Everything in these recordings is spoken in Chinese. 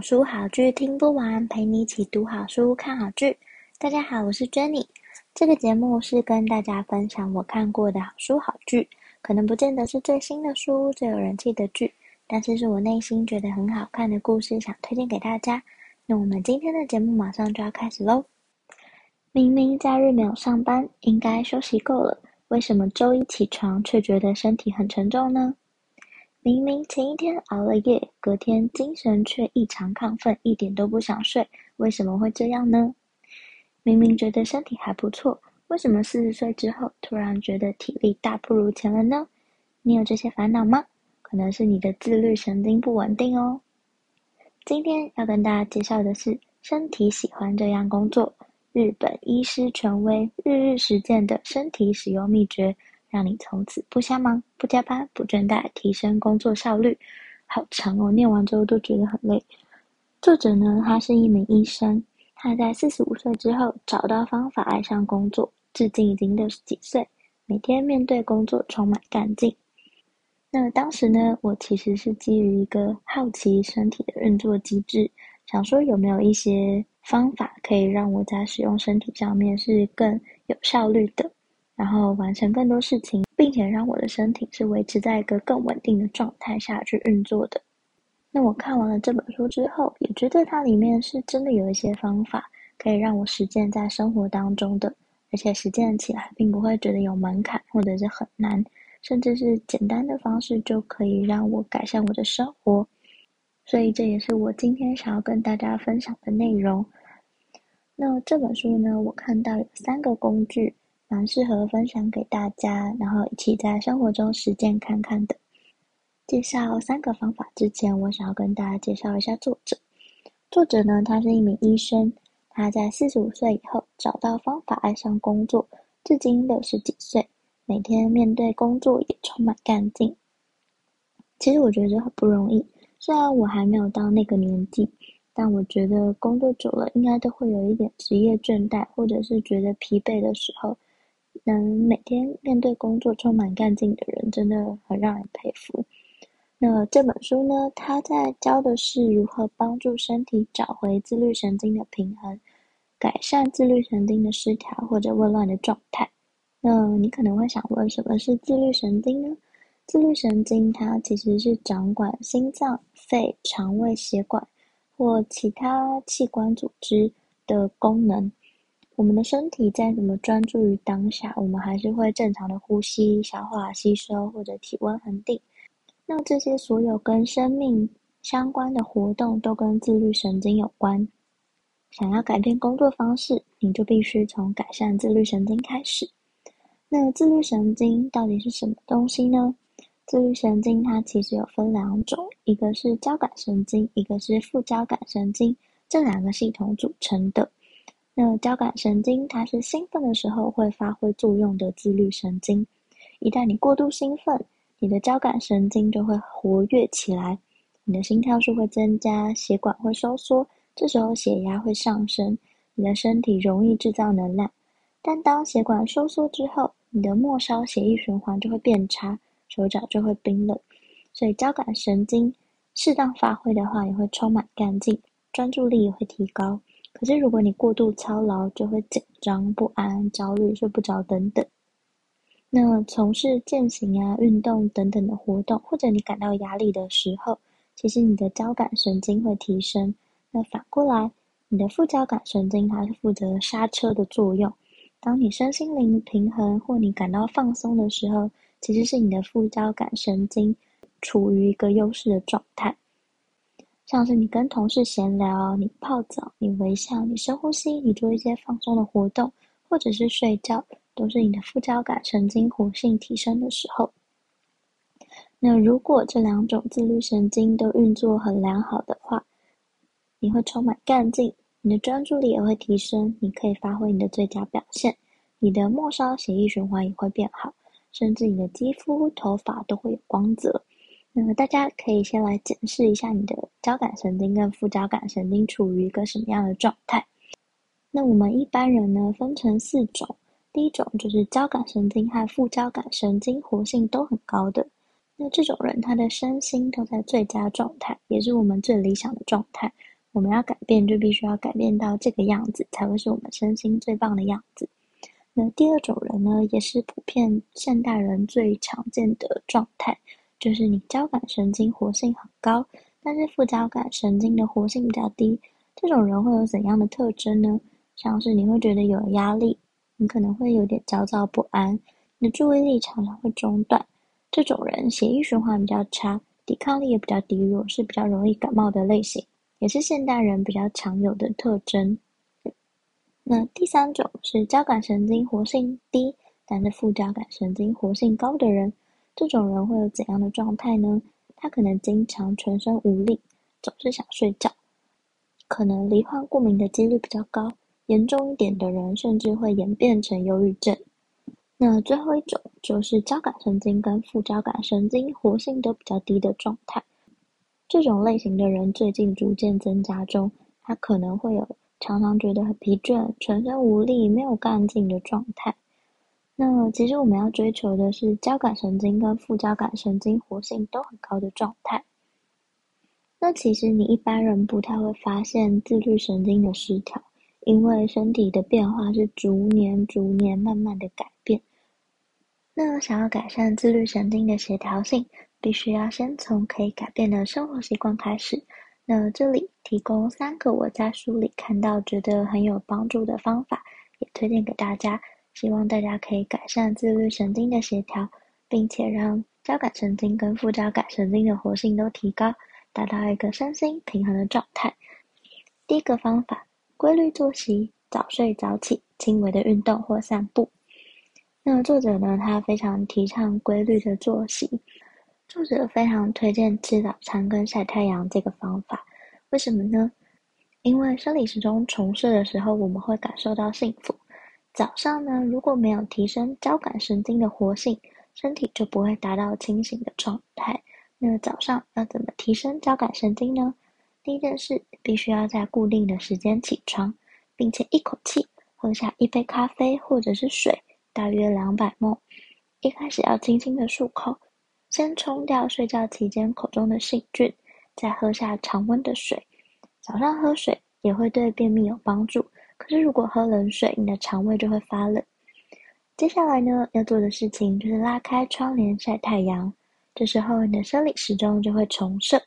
好书好剧听不完，陪你一起读好书、看好剧。大家好，我是 Jenny。这个节目是跟大家分享我看过的好书好剧，可能不见得是最新的书、最有人气的剧，但是是我内心觉得很好看的故事，想推荐给大家。那我们今天的节目马上就要开始喽。明明假日没有上班，应该休息够了，为什么周一起床却觉得身体很沉重呢？明明前一天熬了夜，隔天精神却异常亢奋，一点都不想睡，为什么会这样呢？明明觉得身体还不错，为什么四十岁之后突然觉得体力大不如前了呢？你有这些烦恼吗？可能是你的自律神经不稳定哦。今天要跟大家介绍的是《身体喜欢这样工作》，日本医师权威日日实践的身体使用秘诀。让你从此不瞎忙、不加班、不倦怠，提升工作效率。好长哦，念完之后都觉得很累。作者呢，他是一名医生，他在四十五岁之后找到方法爱上工作，至今已经六十几岁，每天面对工作充满干劲。那当时呢，我其实是基于一个好奇身体的运作机制，想说有没有一些方法可以让我在使用身体上面是更有效率的。然后完成更多事情，并且让我的身体是维持在一个更稳定的状态下去运作的。那我看完了这本书之后，也觉得它里面是真的有一些方法可以让我实践在生活当中的，而且实践起来并不会觉得有门槛或者是很难，甚至是简单的方式就可以让我改善我的生活。所以这也是我今天想要跟大家分享的内容。那这本书呢，我看到有三个工具。蛮适合分享给大家，然后一起在生活中实践看看的。介绍三个方法之前，我想要跟大家介绍一下作者。作者呢，他是一名医生，他在四十五岁以后找到方法爱上工作，至今六十几岁，每天面对工作也充满干劲。其实我觉得很不容易，虽然我还没有到那个年纪，但我觉得工作久了应该都会有一点职业倦怠，或者是觉得疲惫的时候。能每天面对工作充满干劲的人，真的很让人佩服。那这本书呢，它在教的是如何帮助身体找回自律神经的平衡，改善自律神经的失调或者紊乱的状态。那你可能会想问，什么是自律神经呢？自律神经它其实是掌管心脏、肺、肠胃、血管或其他器官组织的功能。我们的身体再怎么专注于当下，我们还是会正常的呼吸、消化、吸收或者体温恒定。那这些所有跟生命相关的活动都跟自律神经有关。想要改变工作方式，你就必须从改善自律神经开始。那自律神经到底是什么东西呢？自律神经它其实有分两种，一个是交感神经，一个是副交感神经，这两个系统组成的。那交感神经它是兴奋的时候会发挥作用的自律神经，一旦你过度兴奋，你的交感神经就会活跃起来，你的心跳数会增加，血管会收缩，这时候血压会上升，你的身体容易制造能量。但当血管收缩之后，你的末梢血液循环就会变差，手脚就会冰冷。所以交感神经适当发挥的话，也会充满干劲，专注力也会提高。可是，如果你过度操劳，就会紧张、不安、焦虑、睡不着等等。那从事健行啊、运动等等的活动，或者你感到压力的时候，其实你的交感神经会提升。那反过来，你的副交感神经它是负责刹车的作用。当你身心灵平衡或你感到放松的时候，其实是你的副交感神经处于一个优势的状态。像是你跟同事闲聊，你泡澡，你微笑，你深呼吸，你做一些放松的活动，或者是睡觉，都是你的副交感神经活性提升的时候。那如果这两种自律神经都运作很良好的话，你会充满干劲，你的专注力也会提升，你可以发挥你的最佳表现，你的末梢血液循环也会变好，甚至你的肌肤、头发都会有光泽。那么大家可以先来检视一下你的交感神经跟副交感神经处于一个什么样的状态。那我们一般人呢，分成四种，第一种就是交感神经和副交感神经活性都很高的，那这种人他的身心都在最佳状态，也是我们最理想的状态。我们要改变，就必须要改变到这个样子，才会是我们身心最棒的样子。那第二种人呢，也是普遍现代人最常见的状态。就是你交感神经活性很高，但是副交感神经的活性比较低。这种人会有怎样的特征呢？像是你会觉得有压力，你可能会有点焦躁不安，你的注意力常常会中断。这种人血液循环比较差，抵抗力也比较低弱，是比较容易感冒的类型，也是现代人比较常有的特征。那第三种是交感神经活性低，但是副交感神经活性高的人。这种人会有怎样的状态呢？他可能经常全身无力，总是想睡觉，可能罹患过敏的几率比较高，严重一点的人甚至会演变成忧郁症。那最后一种就是交感神经跟副交感神经活性都比较低的状态。这种类型的人最近逐渐增加中，他可能会有常常觉得很疲倦、全身无力、没有干劲的状态。那其实我们要追求的是交感神经跟副交感神经活性都很高的状态。那其实你一般人不太会发现自律神经的失调，因为身体的变化是逐年、逐年慢慢的改变。那想要改善自律神经的协调性，必须要先从可以改变的生活习惯开始。那这里提供三个我在书里看到觉得很有帮助的方法，也推荐给大家。希望大家可以改善自律神经的协调，并且让交感神经跟副交感神经的活性都提高，达到一个身心平衡的状态。第一个方法，规律作息，早睡早起，轻微的运动或散步。那作者呢，他非常提倡规律的作息。作者非常推荐吃早餐跟晒太阳这个方法。为什么呢？因为生理时钟重设的时候，我们会感受到幸福。早上呢，如果没有提升交感神经的活性，身体就不会达到清醒的状态。那早上要怎么提升交感神经呢？第一件事，必须要在固定的时间起床，并且一口气喝下一杯咖啡或者是水，大约两百 ml。一开始要轻轻的漱口，先冲掉睡觉期间口中的细菌，再喝下常温的水。早上喝水也会对便秘有帮助。可是，如果喝冷水，你的肠胃就会发冷。接下来呢，要做的事情就是拉开窗帘晒太阳。这时候，你的生理时钟就会重设，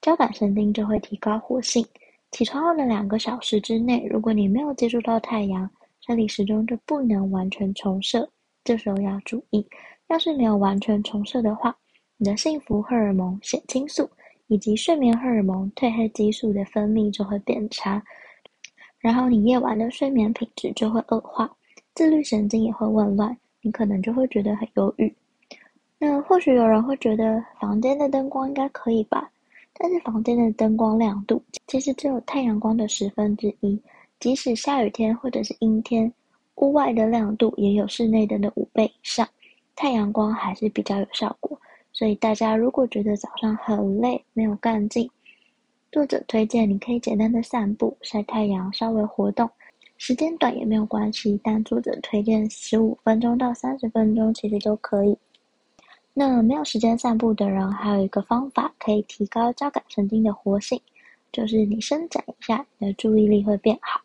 交感神经就会提高活性。起床后的两个小时之内，如果你没有接触到太阳，生理时钟就不能完全重设。这时候要注意，要是没有完全重设的话，你的幸福荷尔蒙血清素以及睡眠荷尔蒙褪黑激素的分泌就会变差。然后你夜晚的睡眠品质就会恶化，自律神经也会紊乱，你可能就会觉得很忧郁。那或许有人会觉得房间的灯光应该可以吧？但是房间的灯光亮度其实只有太阳光的十分之一，即使下雨天或者是阴天，屋外的亮度也有室内灯的五倍以上，太阳光还是比较有效果。所以大家如果觉得早上很累，没有干劲，作者推荐你可以简单的散步、晒太阳，稍微活动，时间短也没有关系。但作者推荐十五分钟到三十分钟，其实都可以。那没有时间散步的人，还有一个方法可以提高交感神经的活性，就是你伸展一下，你的注意力会变好。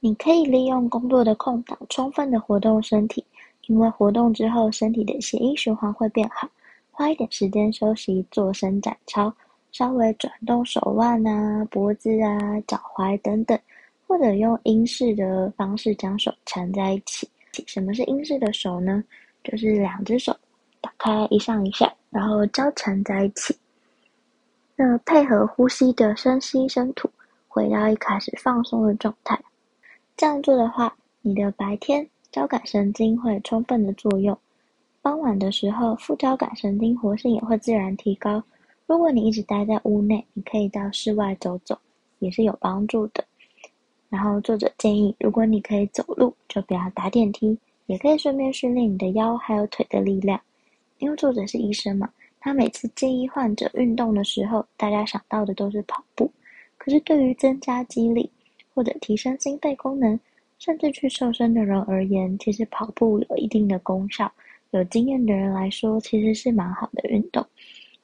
你可以利用工作的空档，充分的活动身体，因为活动之后，身体的血液循环会变好。花一点时间休息，做伸展操。稍微转动手腕啊、脖子啊、脚踝等等，或者用英式的方式将手缠在一起。什么是英式的手呢？就是两只手打开一上一下，然后交缠在一起。那配合呼吸的深吸深吐，回到一开始放松的状态。这样做的话，你的白天交感神经会充分的作用，傍晚的时候副交感神经活性也会自然提高。如果你一直待在屋内，你可以到室外走走，也是有帮助的。然后作者建议，如果你可以走路，就不要搭电梯，也可以顺便训练你的腰还有腿的力量。因为作者是医生嘛，他每次建议患者运动的时候，大家想到的都是跑步。可是对于增加肌力或者提升心肺功能，甚至去瘦身的人而言，其实跑步有一定的功效。有经验的人来说，其实是蛮好的运动。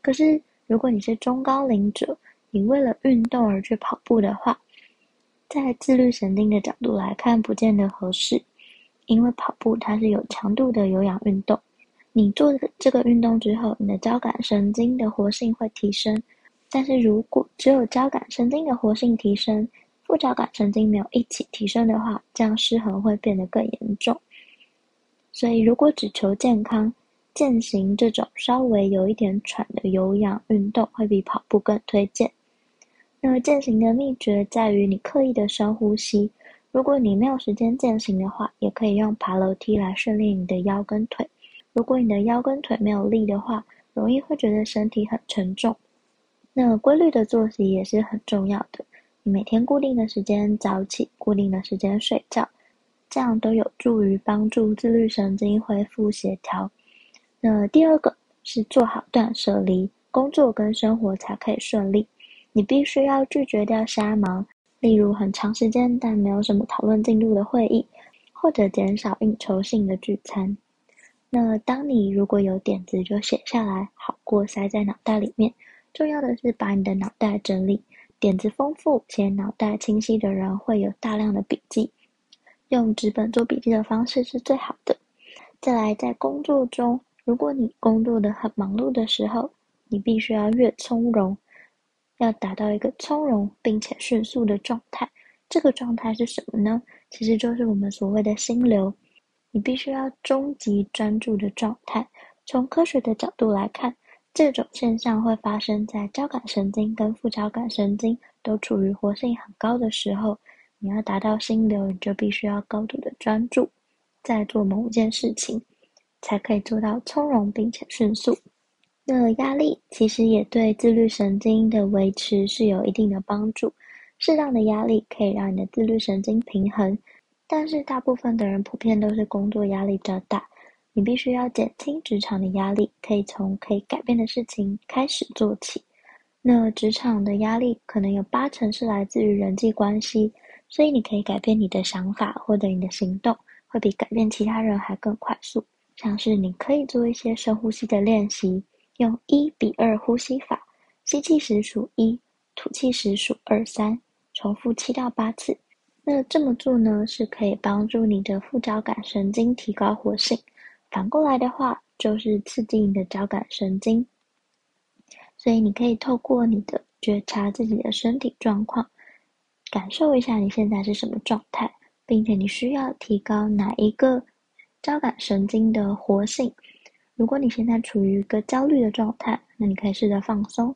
可是如果你是中高龄者，你为了运动而去跑步的话，在自律神经的角度来看，不见得合适，因为跑步它是有强度的有氧运动。你做这个运动之后，你的交感神经的活性会提升。但是如果只有交感神经的活性提升，副交感神经没有一起提升的话，这样失衡会变得更严重。所以，如果只求健康，健行这种稍微有一点喘的有氧运动会比跑步更推荐。那么健行的秘诀在于你刻意的深呼吸。如果你没有时间健行的话，也可以用爬楼梯来训练你的腰跟腿。如果你的腰跟腿没有力的话，容易会觉得身体很沉重。那规律的作息也是很重要的。你每天固定的时间早起，固定的时间睡觉，这样都有助于帮助自律神经恢复协调。那第二个是做好断舍离，工作跟生活才可以顺利。你必须要拒绝掉瞎忙，例如很长时间但没有什么讨论进度的会议，或者减少应酬性的聚餐。那当你如果有点子就写下来，好过塞在脑袋里面。重要的是把你的脑袋整理，点子丰富且脑袋清晰的人会有大量的笔记，用纸本做笔记的方式是最好的。再来，在工作中，如果你工作的很忙碌的时候，你必须要越从容。要达到一个从容并且迅速的状态，这个状态是什么呢？其实就是我们所谓的心流。你必须要终极专注的状态。从科学的角度来看，这种现象会发生在交感神经跟副交感神经都处于活性很高的时候。你要达到心流，你就必须要高度的专注，在做某件事情，才可以做到从容并且迅速。那压力其实也对自律神经的维持是有一定的帮助。适当的压力可以让你的自律神经平衡，但是大部分的人普遍都是工作压力较大。你必须要减轻职场的压力，可以从可以改变的事情开始做起。那职场的压力可能有八成是来自于人际关系，所以你可以改变你的想法或者你的行动，会比改变其他人还更快速。像是你可以做一些深呼吸的练习。用一比二呼吸法，吸气时数一，吐气时数二三，重复七到八次。那这么做呢，是可以帮助你的副交感神经提高活性。反过来的话，就是刺激你的交感神经。所以你可以透过你的觉察自己的身体状况，感受一下你现在是什么状态，并且你需要提高哪一个交感神经的活性。如果你现在处于一个焦虑的状态，那你可以试着放松；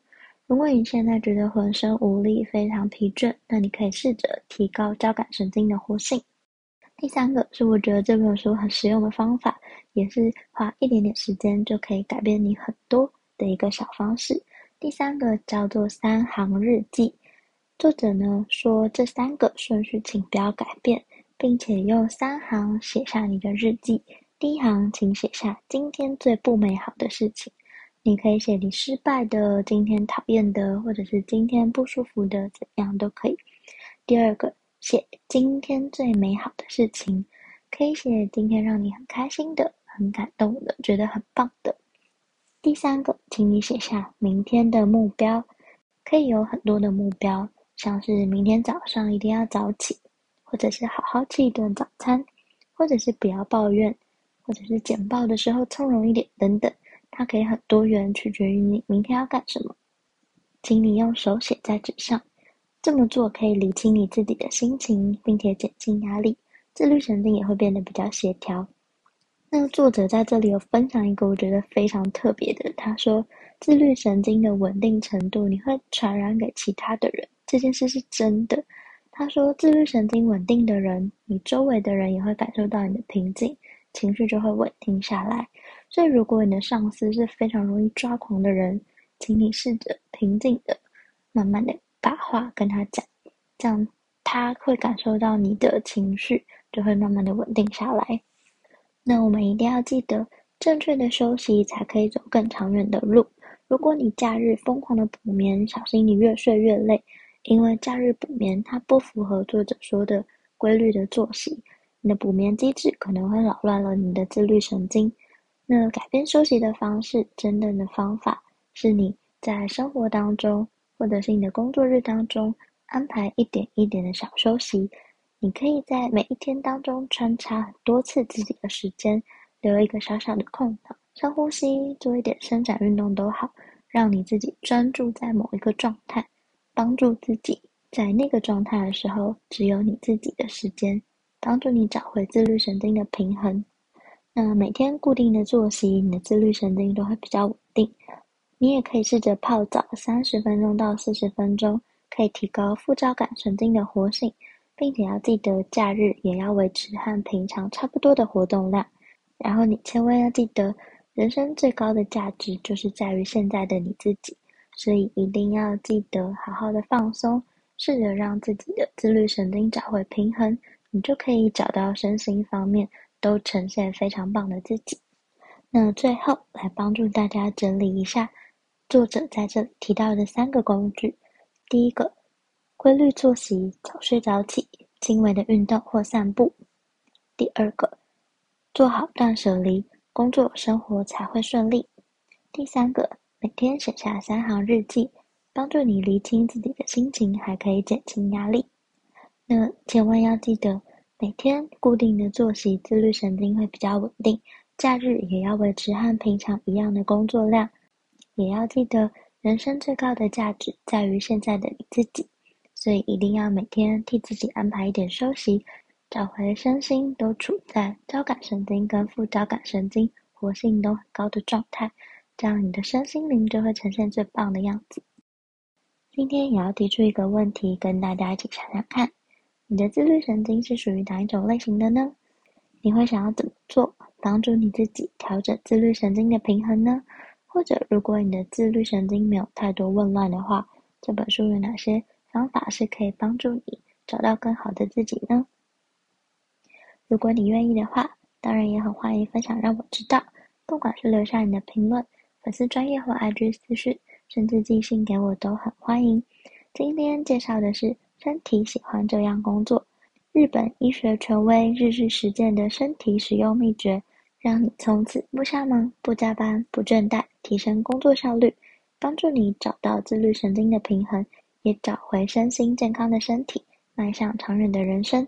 如果你现在觉得浑身无力、非常疲倦，那你可以试着提高交感神经的活性。第三个是我觉得这本书很实用的方法，也是花一点点时间就可以改变你很多的一个小方式。第三个叫做三行日记，作者呢说这三个顺序请不要改变，并且用三行写下你的日记。第一行，请写下今天最不美好的事情。你可以写你失败的、今天讨厌的，或者是今天不舒服的，怎样都可以。第二个，写今天最美好的事情，可以写今天让你很开心的、很感动的、觉得很棒的。第三个，请你写下明天的目标，可以有很多的目标，像是明天早上一定要早起，或者是好好吃一顿早餐，或者是不要抱怨。或者是简报的时候从容一点等等，它可以很多元，取决于你明天要干什么。请你用手写在纸上，这么做可以理清你自己的心情，并且减轻压力，自律神经也会变得比较协调。那作者在这里有分享一个我觉得非常特别的，他说自律神经的稳定程度你会传染给其他的人，这件事是真的。他说自律神经稳定的人，你周围的人也会感受到你的平静。情绪就会稳定下来，所以如果你的上司是非常容易抓狂的人，请你试着平静的、慢慢的把话跟他讲，这样他会感受到你的情绪，就会慢慢的稳定下来。那我们一定要记得，正确的休息才可以走更长远的路。如果你假日疯狂的补眠，小心你越睡越累，因为假日补眠它不符合作者说的规律的作息，你的补眠机制可能会扰乱了你的自律神经。那改变休息的方式，真正的方法是你在生活当中，或者是你的工作日当中，安排一点一点的小休息。你可以在每一天当中穿插很多次自己的时间，留一个小小的空档，深呼吸，做一点伸展运动都好，让你自己专注在某一个状态，帮助自己在那个状态的时候只有你自己的时间，帮助你找回自律神经的平衡。那每天固定的作息，你的自律神经都会比较稳定。你也可以试着泡澡三十分钟到四十分钟，可以提高副交感神经的活性。并且要记得，假日也要维持和平常差不多的活动量。然后你千万要记得，人生最高的价值就是在于现在的你自己。所以一定要记得好好的放松，试着让自己的自律神经找回平衡，你就可以找到身心方面都呈现非常棒的自己。那最后来帮助大家整理一下作者在这里提到的三个工具。第一个。规律作息，早睡早起，轻微的运动或散步。第二个，做好断舍离，工作生活才会顺利。第三个，每天写下三行日记，帮助你理清自己的心情，还可以减轻压力。那千万要记得，每天固定的作息，自律神经会比较稳定。假日也要维持和平常一样的工作量，也要记得，人生最高的价值在于现在的你自己。所以一定要每天替自己安排一点休息，找回身心都处在交感神经跟副交感神经活性都很高的状态，这样你的身心灵就会呈现最棒的样子。今天也要提出一个问题，跟大家一起想想看：你的自律神经是属于哪一种类型的呢？你会想要怎么做，帮助你自己调整自律神经的平衡呢？或者，如果你的自律神经没有太多紊乱的话，这本书有哪些方法是可以帮助你找到更好的自己呢？如果你愿意的话，当然也很欢迎分享让我知道。不管是留下你的评论、粉丝专业或 IG 私讯，甚至寄信给我都很欢迎。今天介绍的是身体喜欢这样工作，日本医学权威日日实践的身体使用秘诀，让你从此不瞎忙、不加班、不倦怠，提升工作效率，帮助你找到自律神经的平衡。也找回身心健康的身体，迈向长远的人生。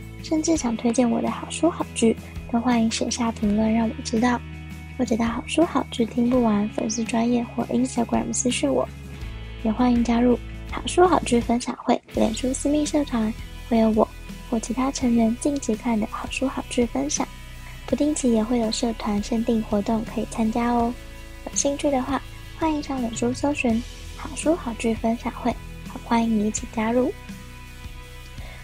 甚至想推荐我的好书好剧，都欢迎写下评论让我知道，或者到好书好剧听不完粉丝专页或 Instagram 私讯我，也欢迎加入好书好剧分享会脸书私密社团，会有我。或其他成员近期看的好书好剧分享，不定期也会有社团限定活动可以参加哦。有兴趣的话，欢迎上脸书搜寻“好书好剧分享会”，好欢迎你一起加入。